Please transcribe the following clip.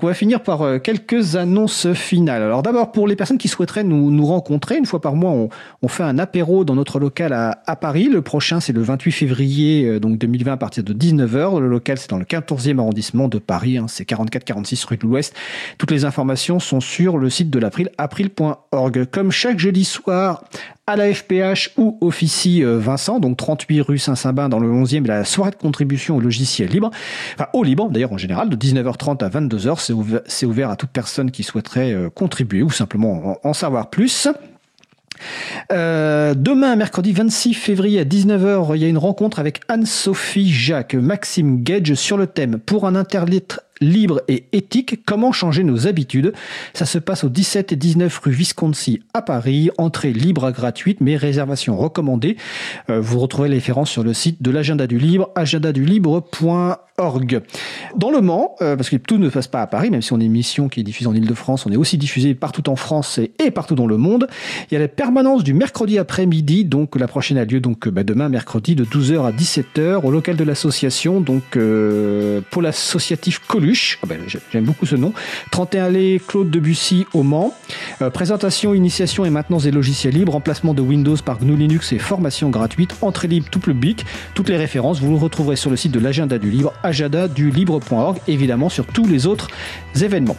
On va finir par euh, quelques annonces finales. Alors d'abord, pour les personnes qui souhaiteraient nous, rencontrer, une fois par mois, on, fait un apéro dans notre local à, à Paris. Le prochain, c'est le 28 février euh, donc 2020 à partir de 19h. Le local, c'est dans le 14e arrondissement de Paris. Hein, c'est 44-46 rue de l'Ouest. Toutes les informations sont sur le site de l'April, april.org. Comme chaque jeudi soir, à la FPH ou officie euh, Vincent, donc 38 rue Saint-Symbain dans le 11e, la soirée de contribution au logiciel libre, enfin au libre d'ailleurs en général, de 19h30 à 22h, c'est ouvert, à toute personne qui souhaiterait euh, contribuer ou simplement en, savoir plus. Euh, demain, mercredi 26 février à 19h, il y a une rencontre avec Anne-Sophie Jacques, Maxime Gage sur le thème Pour un interlitre libre et éthique, comment changer nos habitudes? Ça se passe au 17 et 19 rue Visconti à Paris, entrée libre gratuite mais réservation recommandée. Euh, vous retrouvez les références sur le site de l'agenda du libre, agendadulibre.org. Dans le Mans, euh, parce que tout ne se passe pas à Paris, même si on est une émission qui est diffusée en Ile-de-France, on est aussi diffusé partout en France et, partout dans le monde. Il y a la permanence du mercredi après-midi, donc la prochaine a lieu donc bah, demain mercredi de 12h à 17h au local de l'association, donc euh, pôle associatif Colu ah ben, J'aime beaucoup ce nom. 31 allées Claude Debussy au Mans. Euh, présentation, initiation et maintenance des logiciels libres, remplacement de Windows par GNU Linux et formation gratuite, entrée libre tout public. Toutes les références, vous les retrouverez sur le site de l'agenda du libre, agendadulibre.org, évidemment sur tous les autres événements.